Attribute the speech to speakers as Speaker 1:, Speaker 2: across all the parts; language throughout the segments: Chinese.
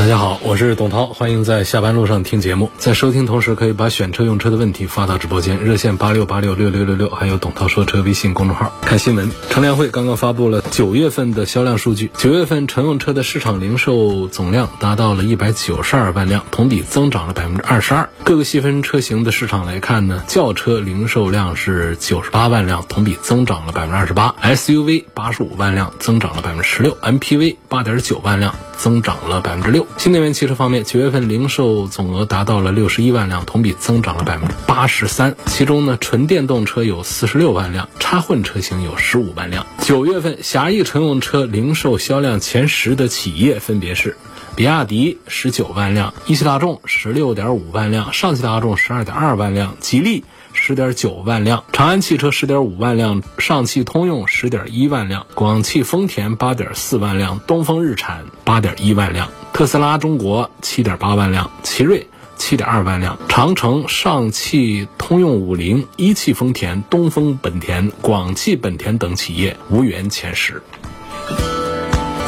Speaker 1: 大家好，我是董涛，欢迎在下班路上听节目。在收听同时，可以把选车用车的问题发到直播间，热线八六八六六六六六，还有董涛说车微信公众号。看新闻，乘联会刚刚发布了九月份的销量数据，九月份乘用车的市场零售总量达到了一百九十二万辆，同比增长了百分之二十二。各个细分车型的市场来看呢，轿车零售量是九十八万辆，同比增长了百分之二十八；SUV 八十五万辆，增长了百分之十六；MPV 八点九万辆。增长了百分之六。新能源汽车方面，九月份零售总额达到了六十一万辆，同比增长了百分之八十三。其中呢，纯电动车有四十六万辆，插混车型有十五万辆。九月份狭义乘用车零售销量前十的企业分别是：比亚迪十九万辆，一汽大众十六点五万辆，上汽大众十二点二万辆，吉利。十点九万辆，长安汽车十点五万辆，上汽通用十点一万辆，广汽丰田八点四万辆，东风日产八点一万辆，特斯拉中国七点八万辆，奇瑞七点二万辆，长城、上汽通用、五菱、一汽丰田、东风本田、广汽本田等企业无缘前十。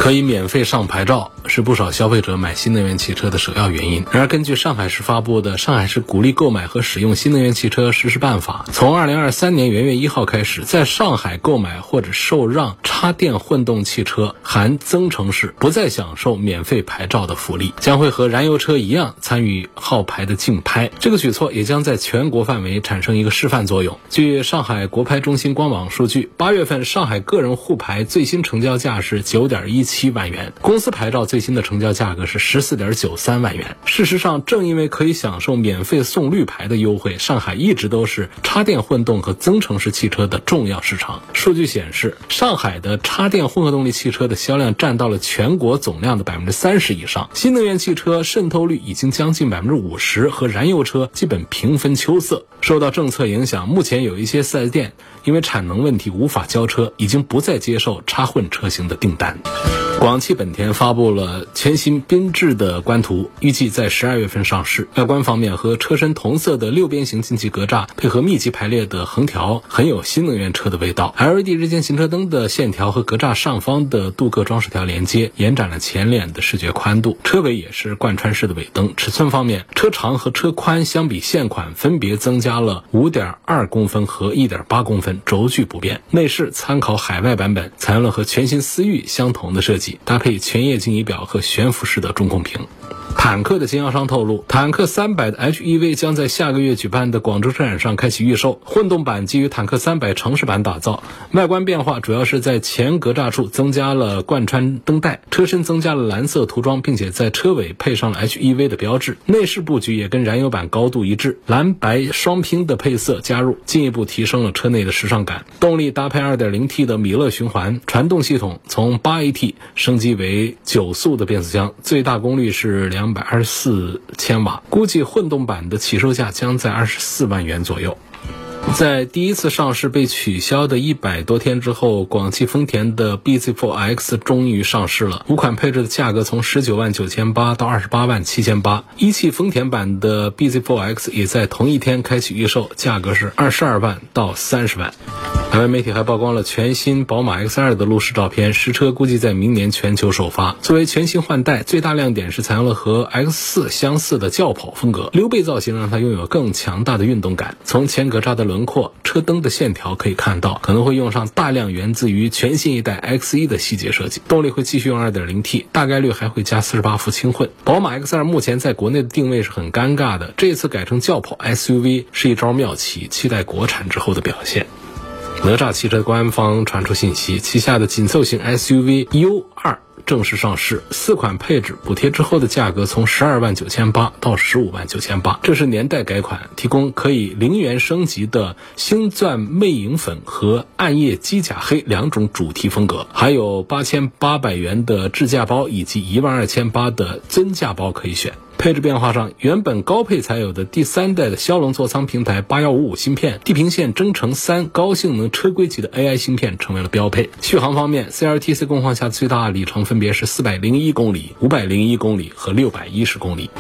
Speaker 1: 可以免费上牌照，是不少消费者买新能源汽车的首要原因。然而，根据上海市发布的《上海市鼓励购买和使用新能源汽车实施办法》，从二零二三年元月一号开始，在上海购买或者受让插电混动汽车（含增程式），不再享受免费牌照的福利，将会和燃油车一样参与号牌的竞拍。这个举措也将在全国范围产生一个示范作用。据上海国拍中心官网数据，八月份上海个人沪牌最新成交价是九点一。七万元，公司牌照最新的成交价格是十四点九三万元。事实上，正因为可以享受免费送绿牌的优惠，上海一直都是插电混动和增程式汽车的重要市场。数据显示，上海的插电混合动力汽车的销量占到了全国总量的百分之三十以上，新能源汽车渗透率已经将近百分之五十，和燃油车基本平分秋色。受到政策影响，目前有一些 4S 店因为产能问题无法交车，已经不再接受插混车型的订单。广汽本田发布了全新缤智的官图，预计在十二月份上市。外观方面，和车身同色的六边形进气格栅配合密集排列的横条，很有新能源车的味道。LED 日间行车灯的线条和格栅上方的镀铬装饰条连接，延展了前脸的视觉宽度。车尾也是贯穿式的尾灯。尺寸方面，车长和车宽相比现款分别增加了五点二公分和一点八公分，轴距不变。内饰参考海外版本，采用了和全新思域相同的设计。搭配全液晶仪表和悬浮式的中控屏。坦克的经销商透露，坦克三百的 HEV 将在下个月举办的广州车展上开启预售。混动版基于坦克三百城市版打造，外观变化主要是在前格栅处增加了贯穿灯带，车身增加了蓝色涂装，并且在车尾配上了 HEV 的标志。内饰布局也跟燃油版高度一致，蓝白双拼的配色加入，进一步提升了车内的时尚感。动力搭配 2.0T 的米勒循环，传动系统从 8AT 升级为九速的变速箱，最大功率是两。百二十四千瓦，估计混动版的起售价将在二十四万元左右。在第一次上市被取消的一百多天之后，广汽丰田的 BZ4X 终于上市了。五款配置的价格从十九万九千八到二十八万七千八。一汽丰田版的 BZ4X 也在同一天开启预售，价格是二十二万到三十万。海外媒体还曝光了全新宝马 X2 的路试照片，实车估计在明年全球首发。作为全新换代，最大亮点是采用了和 X4 相似的轿跑风格，溜背造型让它拥有更强大的运动感。从前格栅的轮轮廓、车灯的线条可以看到，可能会用上大量源自于全新一代 X1 的细节设计。动力会继续用 2.0T，大概率还会加48伏轻混。宝马 X2 目前在国内的定位是很尴尬的，这次改成轿跑 SUV 是一招妙棋，期待国产之后的表现。哪吒汽车官方传出信息，旗下的紧凑型 SUV U2 正式上市，四款配置补贴之后的价格从十二万九千八到十五万九千八。这是年代改款，提供可以零元升级的星钻魅影粉和暗夜机甲黑两种主题风格，还有八千八百元的智驾包以及一万二千八的尊驾包可以选。配置变化上，原本高配才有的第三代的骁龙座舱平台八幺五五芯片，地平线征程三高性能车规级的 AI 芯片成为了标配。续航方面，CLTC 工况下最大里程分别是四百零一公里、五百零一公里和六百一十公里。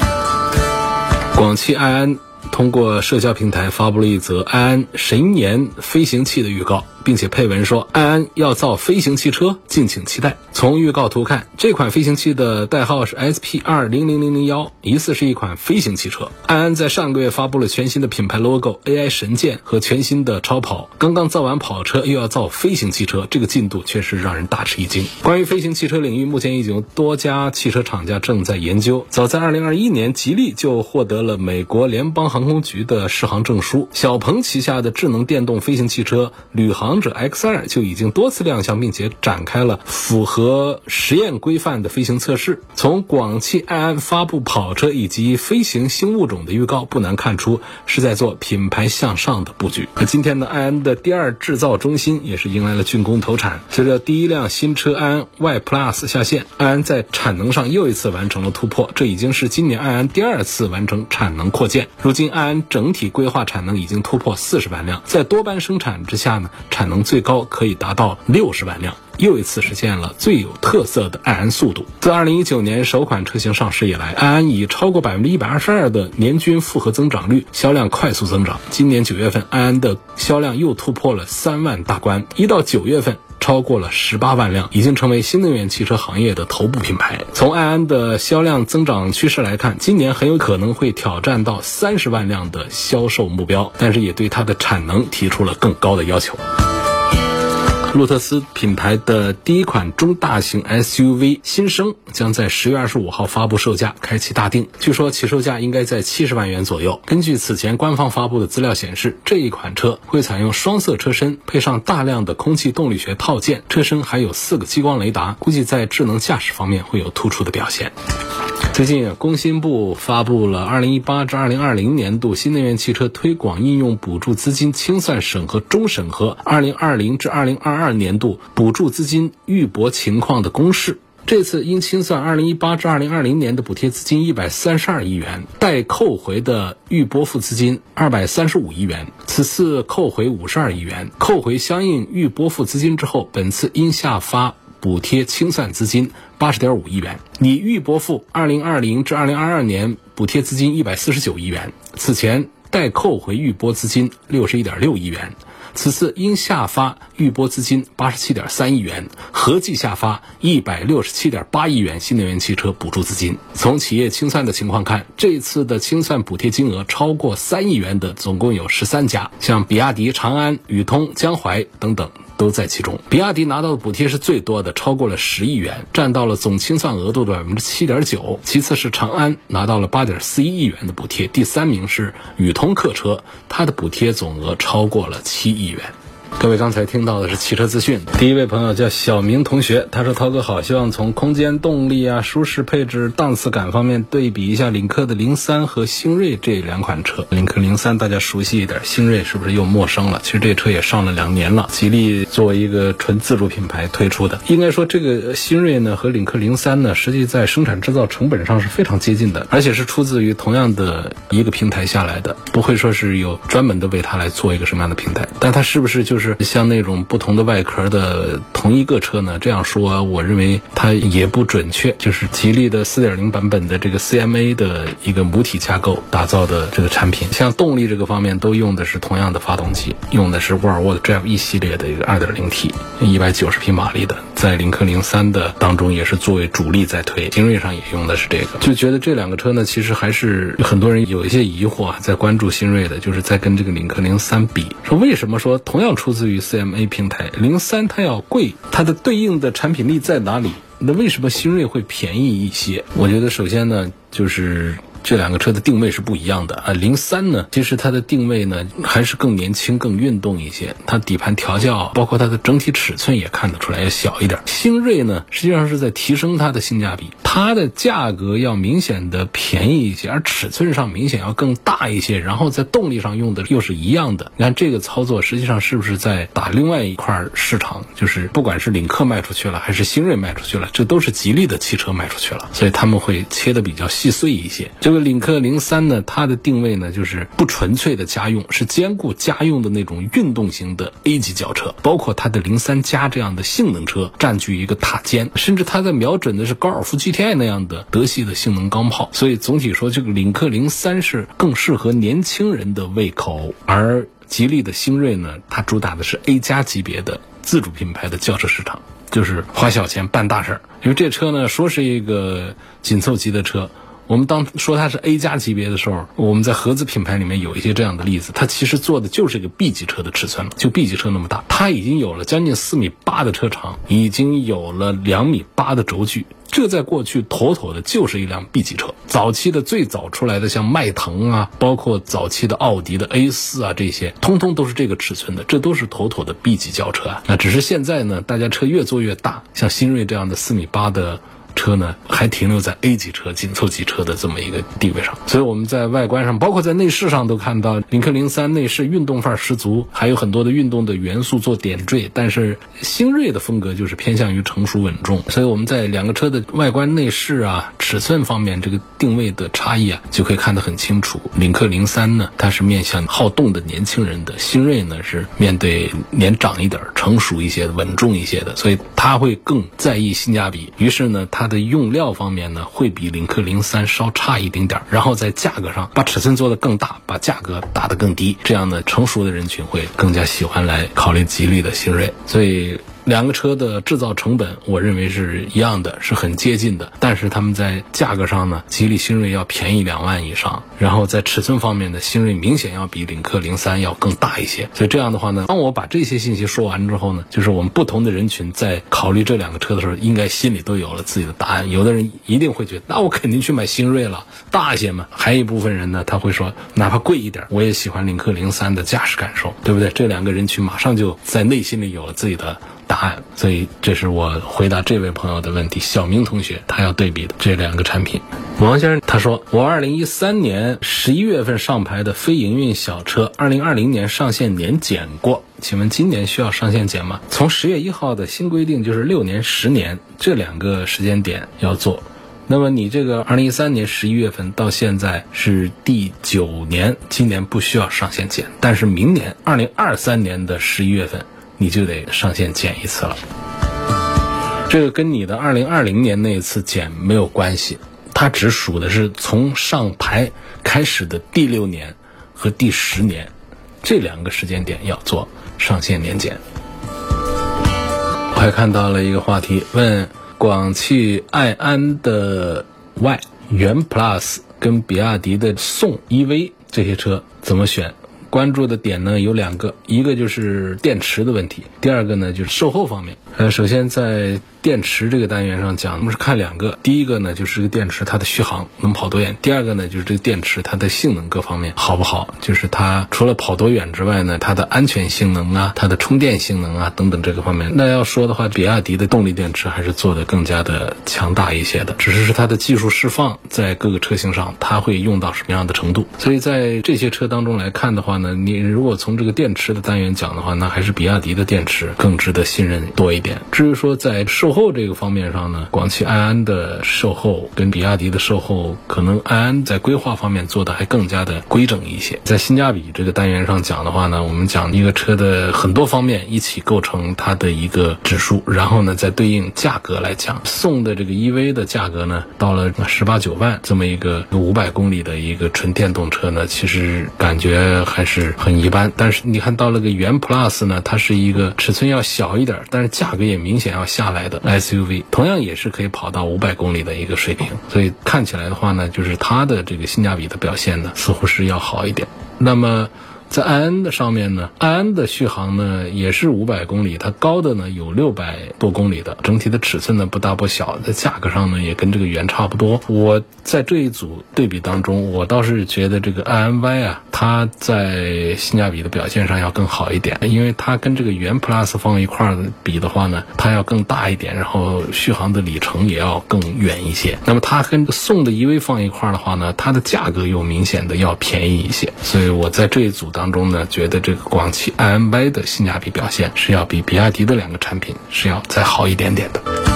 Speaker 1: 广汽埃安通过社交平台发布了一则埃安神研飞行器的预告。并且配文说，安安要造飞行汽车，敬请期待。从预告图看，这款飞行器的代号是 SP 二零零零零幺，疑似是一款飞行汽车。安安在上个月发布了全新的品牌 logo、AI 神剑和全新的超跑。刚刚造完跑车，又要造飞行汽车，这个进度确实让人大吃一惊。关于飞行汽车领域，目前已经有多家汽车厂家正在研究。早在二零二一年，吉利就获得了美国联邦航空局的适航证书。小鹏旗下的智能电动飞行汽车旅航。王者 X 二就已经多次亮相，并且展开了符合实验规范的飞行测试。从广汽埃安发布跑车以及飞行新物种的预告，不难看出是在做品牌向上的布局。那今天呢，埃安的第二制造中心也是迎来了竣工投产。随着第一辆新车埃安 Y Plus 下线，埃安在产能上又一次完成了突破。这已经是今年埃安第二次完成产能扩建。如今埃安整体规划产能已经突破四十万辆，在多班生产之下呢，产产能最高可以达到六十万辆，又一次实现了最有特色的爱安速度。自二零一九年首款车型上市以来，爱安以超过百分之一百二十二的年均复合增长率，销量快速增长。今年九月份，爱安的销量又突破了三万大关，一到九月份。超过了十八万辆，已经成为新能源汽车行业的头部品牌。从爱安的销量增长趋势来看，今年很有可能会挑战到三十万辆的销售目标，但是也对它的产能提出了更高的要求。路特斯品牌的第一款中大型 SUV 新生将在十月二十五号发布售价，开启大定。据说起售价应该在七十万元左右。根据此前官方发布的资料显示，这一款车会采用双色车身，配上大量的空气动力学套件，车身还有四个激光雷达，估计在智能驾驶方面会有突出的表现。最近，工信部发布了二零一八至二零二零年度新能源汽车推广应用补助资金清算审核终审核二零二零至二零二二二年度补助资金预拨情况的公示。这次应清算二零一八至二零二零年的补贴资金一百三十二亿元，待扣回的预拨付资金二百三十五亿元。此次扣回五十二亿元，扣回相应预拨付资金之后，本次应下发。补贴清算资金八十点五亿元，拟预拨付二零二零至二零二二年补贴资金一百四十九亿元。此前待扣回预拨资金六十一点六亿元，此次应下发预拨资金八十七点三亿元，合计下发一百六十七点八亿元新能源汽车补助资金。从企业清算的情况看，这次的清算补贴金额超过三亿元的总共有十三家，像比亚迪、长安、宇通、江淮等等。都在其中，比亚迪拿到的补贴是最多的，超过了十亿元，占到了总清算额度的百分之七点九。其次是长安拿到了八点四一亿元的补贴，第三名是宇通客车，它的补贴总额超过了七亿元。各位刚才听到的是汽车资讯。第一位朋友叫小明同学，他说：“涛哥好，希望从空间、动力啊、舒适配置、档次感方面对比一下领克的零三和星锐这两款车。领克零三大家熟悉一点，星锐是不是又陌生了？其实这车也上了两年了。吉利作为一个纯自主品牌推出的，应该说这个星锐呢和领克零三呢，实际在生产制造成本上是非常接近的，而且是出自于同样的一个平台下来的，不会说是有专门的为它来做一个什么样的平台。但它是不是就是？是像那种不同的外壳的同一个车呢？这样说，我认为它也不准确。就是吉利的4.0版本的这个 CMA 的一个母体架构打造的这个产品，像动力这个方面都用的是同样的发动机，用的是沃尔沃的 Drive 一系列的一个 2.0T，190 匹马力的，在领克零三的当中也是作为主力在推，精锐上也用的是这个。就觉得这两个车呢，其实还是很多人有一些疑惑啊，在关注新锐的，就是在跟这个领克零三比，说为什么说同样出。自于 CMA 平台，零三它要贵，它的对应的产品力在哪里？那为什么新锐会便宜一些？我觉得首先呢，就是。这两个车的定位是不一样的啊，零三呢，其实它的定位呢还是更年轻、更运动一些。它底盘调教，包括它的整体尺寸也看得出来要小一点。星锐呢，实际上是在提升它的性价比，它的价格要明显的便宜一些，而尺寸上明显要更大一些，然后在动力上用的又是一样的。你看这个操作实际上是不是在打另外一块市场？就是不管是领克卖出去了，还是星锐卖出去了，这都是吉利的汽车卖出去了，所以他们会切的比较细碎一些。就这个领克零三呢，它的定位呢就是不纯粹的家用，是兼顾家用的那种运动型的 A 级轿车，包括它的零三加这样的性能车占据一个塔尖，甚至它在瞄准的是高尔夫 GTI 那样的德系的性能钢炮。所以总体说，这个领克零三是更适合年轻人的胃口，而吉利的星瑞呢，它主打的是 A 加级别的自主品牌的轿车市场。就是花小钱办大事儿，因为这车呢说是一个紧凑级的车，我们当说它是 A 加级别的时候，我们在合资品牌里面有一些这样的例子，它其实做的就是一个 B 级车的尺寸，就 B 级车那么大，它已经有了将近四米八的车长，已经有了两米八的轴距。这在过去妥妥的就是一辆 B 级车。早期的最早出来的像迈腾啊，包括早期的奥迪的 A 四啊，这些通通都是这个尺寸的，这都是妥妥的 B 级轿车啊。那只是现在呢，大家车越做越大，像新锐这样的四米八的。车呢还停留在 A 级车、紧凑级车的这么一个地位上，所以我们在外观上，包括在内饰上都看到，领克零三内饰运动范儿十足，还有很多的运动的元素做点缀。但是新锐的风格就是偏向于成熟稳重，所以我们在两个车的外观内饰啊、尺寸方面这个定位的差异啊，就可以看得很清楚。领克零三呢，它是面向好动的年轻人的；新锐呢是面对年长一点、成熟一些、稳重一些的，所以它会更在意性价比。于是呢，它。它的用料方面呢，会比领克零三稍差一丁点儿，然后在价格上把尺寸做得更大，把价格打得更低，这样呢，成熟的人群会更加喜欢来考虑吉利的新锐，所以。两个车的制造成本，我认为是一样的，是很接近的。但是他们在价格上呢，吉利星瑞要便宜两万以上。然后在尺寸方面呢，星瑞明显要比领克零三要更大一些。所以这样的话呢，当我把这些信息说完之后呢，就是我们不同的人群在考虑这两个车的时候，应该心里都有了自己的答案。有的人一定会觉得，那我肯定去买星瑞了，大一些嘛。还有一部分人呢，他会说，哪怕贵一点，我也喜欢领克零三的驾驶感受，对不对？这两个人群马上就在内心里有了自己的。答案，所以这是我回答这位朋友的问题。小明同学他要对比的这两个产品。王先生他说，我二零一三年十一月份上牌的非营运小车，二零二零年上线年检过，请问今年需要上线检吗？从十月一号的新规定就是六年、十年这两个时间点要做。那么你这个二零一三年十一月份到现在是第九年，今年不需要上线检，但是明年二零二三年的十一月份。你就得上线检一次了，这个跟你的二零二零年那一次检没有关系，它只数的是从上牌开始的第六年和第十年这两个时间点要做上线年检。我还看到了一个话题，问广汽埃安的 Y、元 Plus 跟比亚迪的宋 EV 这些车怎么选？关注的点呢有两个，一个就是电池的问题，第二个呢就是售后方面。呃，首先在电池这个单元上讲，我们是看两个，第一个呢就是这个电池它的续航能跑多远，第二个呢就是这个电池它的性能各方面好不好，就是它除了跑多远之外呢，它的安全性能啊，它的充电性能啊等等这个方面。那要说的话，比亚迪的动力电池还是做的更加的强大一些的，只是是它的技术释放在各个车型上，它会用到什么样的程度。所以在这些车当中来看的话呢，你如果从这个电池的单元讲的话，那还是比亚迪的电池更值得信任多一。至于说在售后这个方面上呢，广汽埃安的售后跟比亚迪的售后，可能埃安在规划方面做的还更加的规整一些。在性价比这个单元上讲的话呢，我们讲一个车的很多方面一起构成它的一个指数，然后呢再对应价格来讲，宋的这个 EV 的价格呢，到了十八九万这么一个五百公里的一个纯电动车呢，其实感觉还是很。一般，但是你看到了个元 Plus 呢，它是一个尺寸要小一点，但是价价格也明显要下来的 SUV，同样也是可以跑到五百公里的一个水平，所以看起来的话呢，就是它的这个性价比的表现呢，似乎是要好一点。那么。在安安的上面呢，安安的续航呢也是五百公里，它高的呢有六百多公里的，整体的尺寸呢不大不小，在价格上呢也跟这个元差不多。我在这一组对比当中，我倒是觉得这个安安 Y 啊，它在性价比的表现上要更好一点，因为它跟这个元 Plus 放一块儿比的话呢，它要更大一点，然后续航的里程也要更远一些。那么它跟宋的 EV 放一块儿的话呢，它的价格又明显的要便宜一些，所以我在这一组当。中呢，觉得这个广汽埃安 Y 的性价比表现是要比比亚迪的两个产品是要再好一点点的。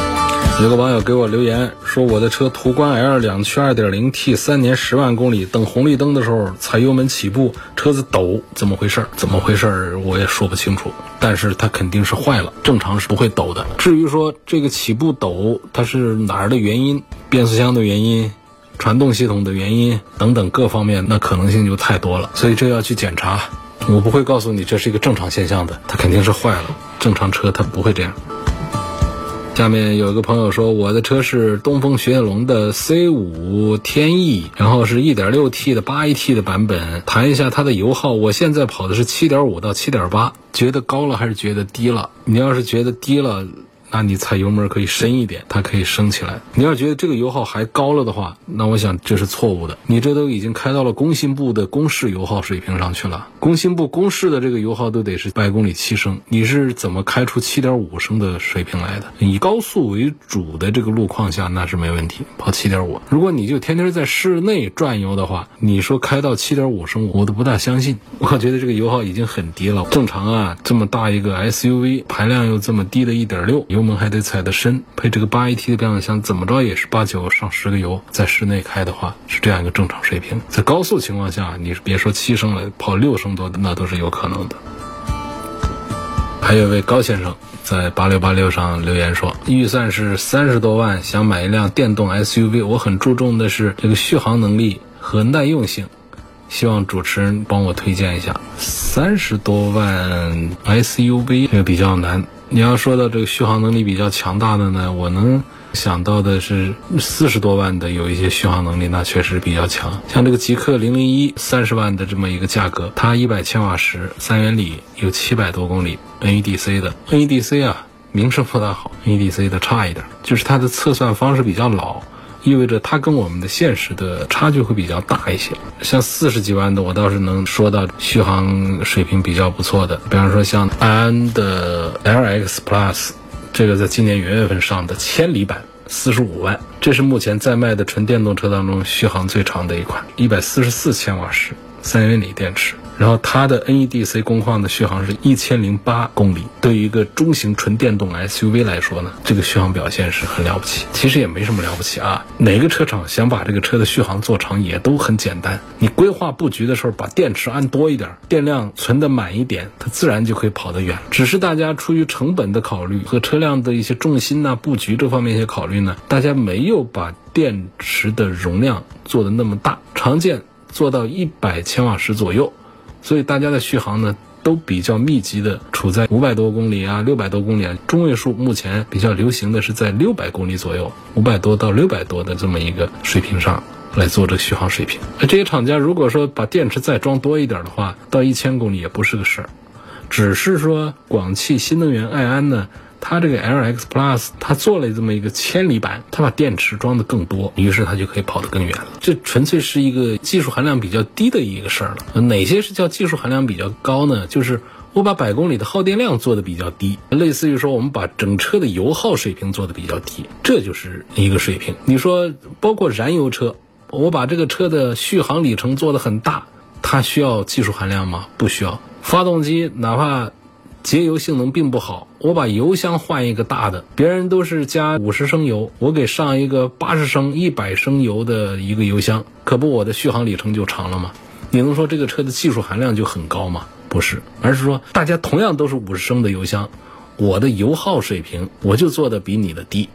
Speaker 1: 有个网友给我留言说，我的车途观 L 两驱 2.0T，三年十万公里，等红绿灯的时候踩油门起步，车子抖，怎么回事？怎么回事？我也说不清楚。但是它肯定是坏了，正常是不会抖的。至于说这个起步抖，它是哪儿的原因？变速箱的原因？传动系统的原因等等各方面，那可能性就太多了。所以这要去检查。我不会告诉你这是一个正常现象的，它肯定是坏了。正常车它不会这样。下面有一个朋友说，我的车是东风雪铁龙的 C 五天翼，然后是一点六 T 的八 AT 的版本，谈一下它的油耗。我现在跑的是七点五到七点八觉得高了还是觉得低了？你要是觉得低了。那你踩油门可以深一点，它可以升起来。你要觉得这个油耗还高了的话，那我想这是错误的。你这都已经开到了工信部的公示油耗水平上去了，工信部公示的这个油耗都得是百公里七升，你是怎么开出七点五升的水平来的？以高速为主的这个路况下，那是没问题，跑七点五。如果你就天天在室内转悠的话，你说开到七点五升，我都不大相信。我觉得这个油耗已经很低了。正常啊，这么大一个 SUV，排量又这么低的一点六。油门还得踩得深，配这个八 AT 的变速箱，怎么着也是八九上十个油，在室内开的话是这样一个正常水平。在高速情况下，你别说七升了，跑六升多那都是有可能的。还有一位高先生在八六八六上留言说，预算是三十多万，想买一辆电动 SUV，我很注重的是这个续航能力和耐用性，希望主持人帮我推荐一下。三十多万 SUV 这个比较难。你要说到这个续航能力比较强大的呢，我能想到的是四十多万的有一些续航能力，那确实比较强。像这个极氪零零一三十万的这么一个价格，它一百千瓦时，三元锂，有七百多公里，NEDC 的 NEDC 啊，名声不大好，NEDC 的差一点，就是它的测算方式比较老。意味着它跟我们的现实的差距会比较大一些。像四十几万的，我倒是能说到续航水平比较不错的。比方说像安的 LX Plus，这个在今年元月份上的千里版，四十五万，这是目前在卖的纯电动车当中续航最长的一款，一百四十四千瓦时，三元锂电池。然后它的 NEDC 工况的续航是一千零八公里，对于一个中型纯电动 SUV 来说呢，这个续航表现是很了不起。其实也没什么了不起啊，哪个车厂想把这个车的续航做长也都很简单。你规划布局的时候，把电池安多一点，电量存的满一点，它自然就可以跑得远。只是大家出于成本的考虑和车辆的一些重心呐、布局这方面一些考虑呢，大家没有把电池的容量做的那么大，常见做到一百千瓦时左右。所以大家的续航呢，都比较密集的处在五百多公里啊，六百多公里啊，中位数目前比较流行的是在六百公里左右，五百多到六百多的这么一个水平上来做这个续航水平。那这些厂家如果说把电池再装多一点的话，到一千公里也不是个事儿，只是说广汽新能源爱安呢。它这个 LX Plus，它做了这么一个千里版，它把电池装的更多，于是它就可以跑得更远了。这纯粹是一个技术含量比较低的一个事儿了。哪些是叫技术含量比较高呢？就是我把百公里的耗电量做的比较低，类似于说我们把整车的油耗水平做的比较低，这就是一个水平。你说包括燃油车，我把这个车的续航里程做的很大，它需要技术含量吗？不需要。发动机哪怕。节油性能并不好，我把油箱换一个大的，别人都是加五十升油，我给上一个八十升、一百升油的一个油箱，可不我的续航里程就长了吗？你能说这个车的技术含量就很高吗？不是，而是说大家同样都是五十升的油箱，我的油耗水平我就做的比你的低。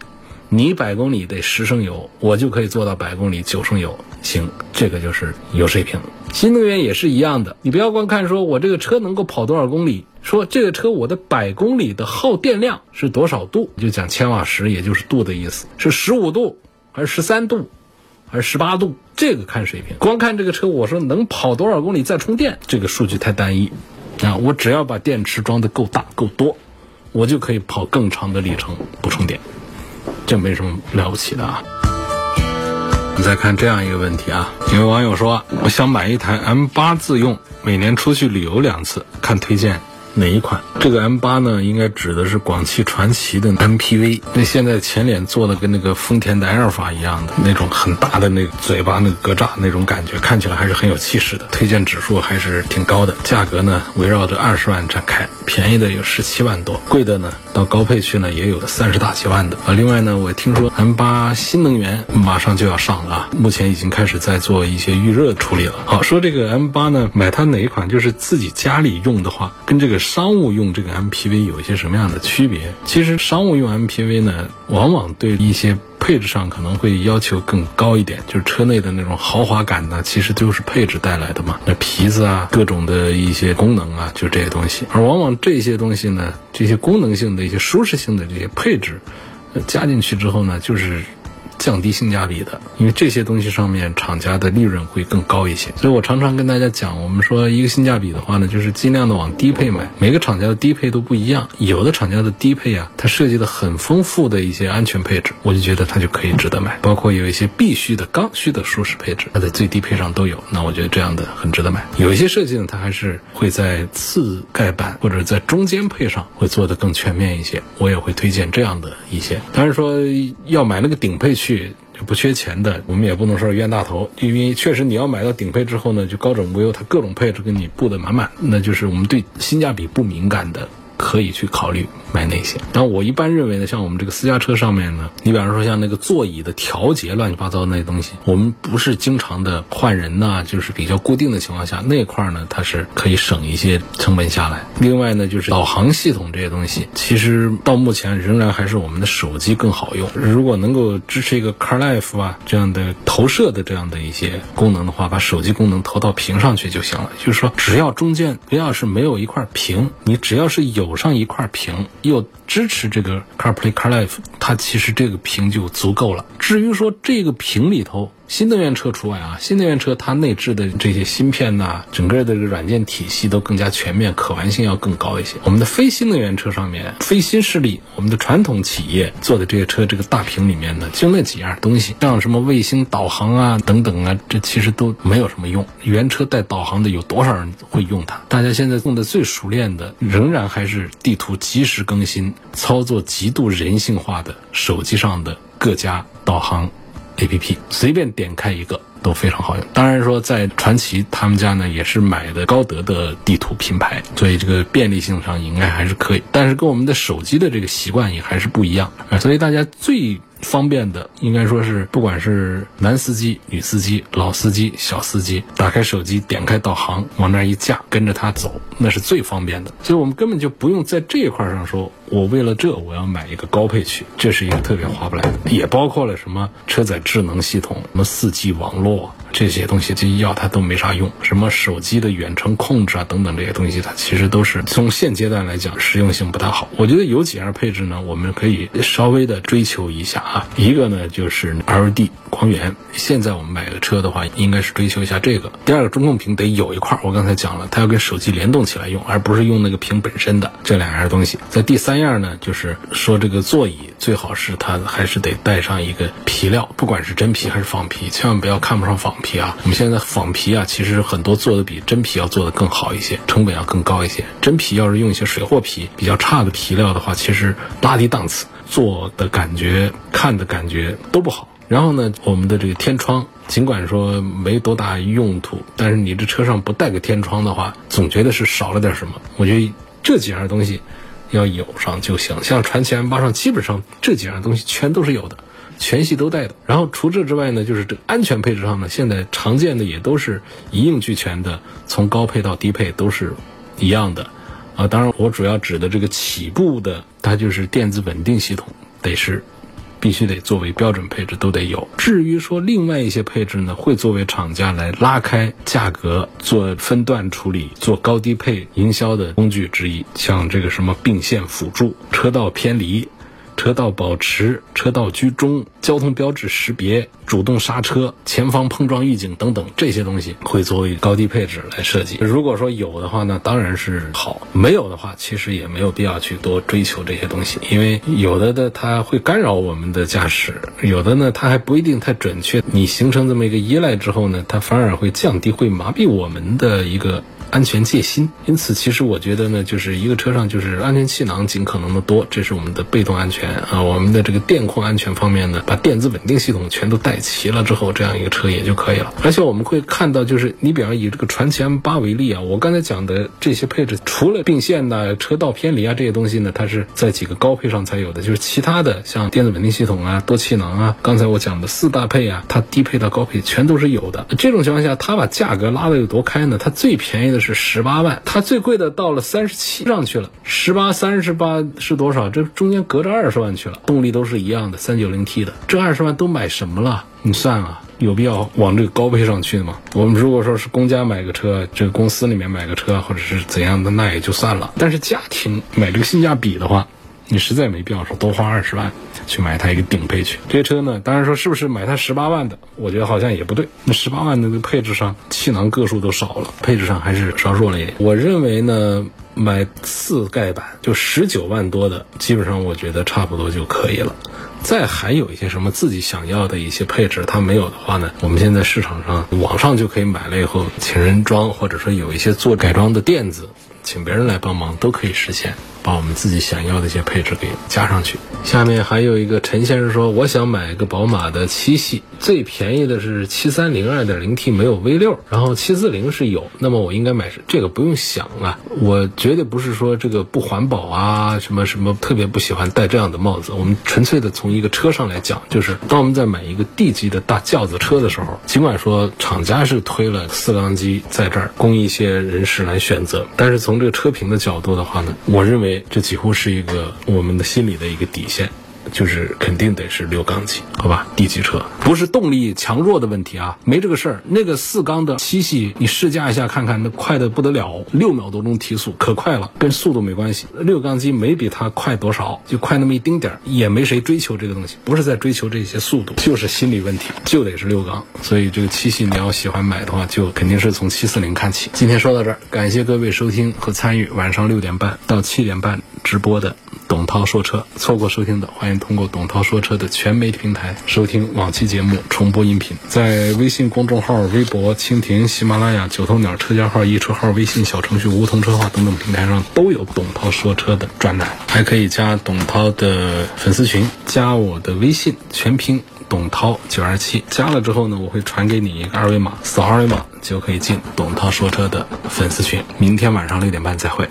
Speaker 1: 你百公里得十升油，我就可以做到百公里九升油。行，这个就是有水平。新能源也是一样的，你不要光看说我这个车能够跑多少公里，说这个车我的百公里的耗电量是多少度，就讲千瓦时，也就是度的意思，是十五度还是十三度，还是十八度？这个看水平。光看这个车，我说能跑多少公里再充电，这个数据太单一啊！我只要把电池装的够大够多，我就可以跑更长的里程不充电。这没什么了不起的啊！再看这样一个问题啊，有位网友说，我想买一台 M 八自用，每年出去旅游两次，看推荐。哪一款？这个 M 八呢，应该指的是广汽传祺的 MPV。那现在前脸做的跟那个丰田的埃尔法一样的那种很大的那个嘴巴那个格栅那种感觉，看起来还是很有气势的。推荐指数还是挺高的，价格呢围绕着二十万展开，便宜的有十七万多，贵的呢到高配去呢也有三十大几万的啊。另外呢，我听说 M 八新能源马上就要上了啊，目前已经开始在做一些预热处理了。好，说这个 M 八呢，买它哪一款就是自己家里用的话，跟这个商务用这个 MPV 有一些什么样的区别？其实商务用 MPV 呢，往往对一些配置上可能会要求更高一点，就是车内的那种豪华感呢，其实都是配置带来的嘛。那皮子啊，各种的一些功能啊，就这些东西。而往往这些东西呢，这些功能性的一些舒适性的这些配置，加进去之后呢，就是。降低性价比的，因为这些东西上面厂家的利润会更高一些，所以我常常跟大家讲，我们说一个性价比的话呢，就是尽量的往低配买。每个厂家的低配都不一样，有的厂家的低配啊，它设计的很丰富的一些安全配置，我就觉得它就可以值得买。包括有一些必须的刚需的舒适配置，它在最低配上都有，那我觉得这样的很值得买。有一些设计呢，它还是会在次盖板或者在中间配上会做的更全面一些，我也会推荐这样的一些。当然说要买那个顶配去。就不缺钱的，我们也不能说冤大头，因为确实你要买到顶配之后呢，就高枕无忧，它各种配置给你布的满满，那就是我们对性价比不敏感的。可以去考虑买那些。但我一般认为呢，像我们这个私家车上面呢，你比方说像那个座椅的调节乱七八糟那些东西，我们不是经常的换人呐，就是比较固定的情况下，那块呢它是可以省一些成本下来。另外呢，就是导航系统这些东西，其实到目前仍然还是我们的手机更好用。如果能够支持一个 CarLife 啊这样的投射的这样的一些功能的话，把手机功能投到屏上去就行了。就是说，只要中间不要是没有一块屏，你只要是有。上一块屏又支持这个 CarPlay CarLife，它其实这个屏就足够了。至于说这个屏里头。新能源车除外啊，新能源车它内置的这些芯片呐，整个的这个软件体系都更加全面，可玩性要更高一些。我们的非新能源车上面，非新势力，我们的传统企业做的这些车，这个大屏里面呢，就那几样东西，像什么卫星导航啊等等啊，这其实都没有什么用。原车带导航的有多少人会用它？大家现在用的最熟练的，仍然还是地图及时更新、操作极度人性化的手机上的各家导航。A P P 随便点开一个都非常好用。当然说，在传奇他们家呢，也是买的高德的地图品牌，所以这个便利性上应该还是可以。但是跟我们的手机的这个习惯也还是不一样啊。所以大家最。方便的应该说是，不管是男司机、女司机、老司机、小司机，打开手机，点开导航，往那一架，跟着它走，那是最方便的。所以我们根本就不用在这一块上说，我为了这我要买一个高配去，这是一个特别划不来的。也包括了什么车载智能系统，什么四 G 网络。这些东西这些要它都没啥用，什么手机的远程控制啊等等这些东西，它其实都是从现阶段来讲实用性不太好。我觉得有几样配置呢，我们可以稍微的追求一下啊。一个呢就是 LED 光源，现在我们买个车的话，应该是追求一下这个。第二个中控屏得有一块，我刚才讲了，它要跟手机联动起来用，而不是用那个屏本身的这两样东西。在第三样呢，就是说这个座椅最好是它还是得带上一个皮料，不管是真皮还是仿皮，千万不要看不上仿。皮啊，我们现在仿皮啊，其实很多做的比真皮要做的更好一些，成本要更高一些。真皮要是用一些水货皮比较差的皮料的话，其实拉低档次，做的感觉、看的感觉都不好。然后呢，我们的这个天窗，尽管说没多大用途，但是你这车上不带个天窗的话，总觉得是少了点什么。我觉得这几样东西要有上就行。像传奇 M8 上基本上这几样东西全都是有的。全系都带的，然后除这之外呢，就是这安全配置上呢，现在常见的也都是一应俱全的，从高配到低配都是一样的，啊，当然我主要指的这个起步的，它就是电子稳定系统得是必须得作为标准配置都得有。至于说另外一些配置呢，会作为厂家来拉开价格、做分段处理、做高低配营销的工具之一，像这个什么并线辅助、车道偏离。车道保持、车道居中、交通标志识别、主动刹车、前方碰撞预警等等这些东西，会作为高低配置来设计。如果说有的话呢，当然是好；没有的话，其实也没有必要去多追求这些东西，因为有的的它会干扰我们的驾驶，有的呢它还不一定太准确。你形成这么一个依赖之后呢，它反而会降低、会麻痹我们的一个。安全戒心。因此，其实我觉得呢，就是一个车上就是安全气囊尽可能的多，这是我们的被动安全啊。我们的这个电控安全方面呢，把电子稳定系统全都带齐了之后，这样一个车也就可以了。而且我们会看到，就是你比方以这个传祺 M 八为例啊，我刚才讲的这些配置，除了并线呐、车道偏离啊这些东西呢，它是在几个高配上才有的，就是其他的像电子稳定系统啊、多气囊啊，刚才我讲的四大配啊，它低配到高配全都是有的。这种情况下，它把价格拉的有多开呢？它最便宜的是十八万，它最贵的到了三十七上去了。十八、三十八是多少？这中间隔着二十万去了，动力都是一样的，三九零 T 的，这二十万都买什么了？你算啊，有必要往这个高配上去吗？我们如果说是公家买个车，这个公司里面买个车，或者是怎样的，那也就算了。但是家庭买这个性价比的话，你实在没必要说多花二十万去买它一个顶配去。这车呢，当然说是不是买它十八万的，我觉得好像也不对。那十八万的配置上，气囊个数都少了，配置上还是稍弱了一点。我认为呢。买次盖版就十九万多的，基本上我觉得差不多就可以了。再还有一些什么自己想要的一些配置，它没有的话呢，我们现在市场上网上就可以买了以后，请人装，或者说有一些做改装的店子，请别人来帮忙都可以实现。把我们自己想要的一些配置给加上去。下面还有一个陈先生说，我想买个宝马的七系，最便宜的是七三零二点零 T，没有 V 六，然后七四零是有，那么我应该买这个不用想啊，我绝对不是说这个不环保啊，什么什么特别不喜欢戴这样的帽子。我们纯粹的从一个车上来讲，就是当我们在买一个 D 级的大轿子车的时候，尽管说厂家是推了四缸机在这儿供一些人士来选择，但是从这个车评的角度的话呢，我认为。这几乎是一个我们的心理的一个底线。就是肯定得是六缸机，好吧？D 级车不是动力强弱的问题啊，没这个事儿。那个四缸的七系，你试驾一下看看，那快的不得了，六秒多钟提速，可快了，跟速度没关系。六缸机没比它快多少，就快那么一丁点儿，也没谁追求这个东西，不是在追求这些速度，就是心理问题，就得是六缸。所以这个七系你要喜欢买的话，就肯定是从七四零看起。今天说到这儿，感谢各位收听和参与晚上六点半到七点半直播的董涛说车。错过收听的，欢迎。通过董涛说车的全媒体平台收听往期节目重播音频，在微信公众号、微博、蜻蜓、喜马拉雅、九头鸟车架号、易车号、微信小程序、梧桐车话等等平台上都有董涛说车的专栏，还可以加董涛的粉丝群，加我的微信全拼董涛九二七，加了之后呢，我会传给你一个二维码，扫二维码就可以进董涛说车的粉丝群。明天晚上六点半再会。